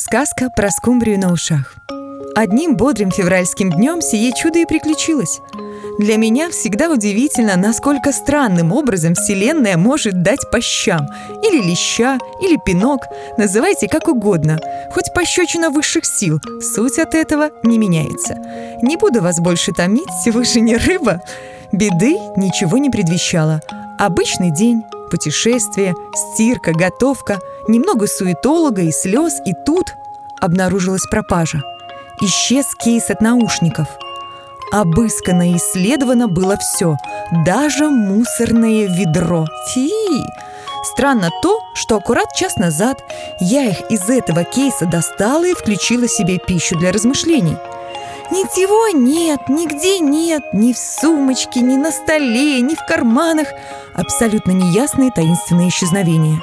Сказка про скумбрию на ушах. Одним бодрым февральским днем сие чудо и приключилось. Для меня всегда удивительно, насколько странным образом Вселенная может дать по щам. Или леща, или пинок, называйте как угодно. Хоть пощечина высших сил, суть от этого не меняется. Не буду вас больше томить, вы же не рыба. Беды ничего не предвещало. Обычный день, путешествие, стирка, готовка, немного суетолога и слез, и тут обнаружилась пропажа. Исчез кейс от наушников. Обыскано и исследовано было все, даже мусорное ведро. Фи! Странно то, что аккурат час назад я их из этого кейса достала и включила себе пищу для размышлений – Ничего нет, нигде нет, ни в сумочке, ни на столе, ни в карманах. Абсолютно неясные таинственные исчезновения.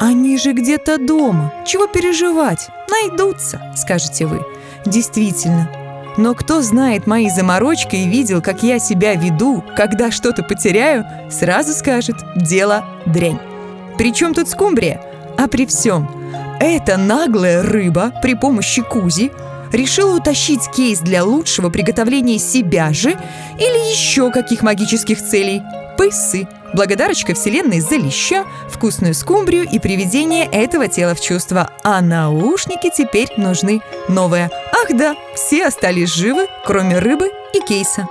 Они же где-то дома. Чего переживать? Найдутся, скажете вы. Действительно. Но кто знает мои заморочки и видел, как я себя веду, когда что-то потеряю, сразу скажет «дело дрянь». Причем тут скумбрия? А при всем, эта наглая рыба при помощи кузи – решила утащить кейс для лучшего приготовления себя же или еще каких магических целей. Пысы. Благодарочка Вселенной за леща, вкусную скумбрию и приведение этого тела в чувство. А наушники теперь нужны новые. Ах да, все остались живы, кроме рыбы и кейса.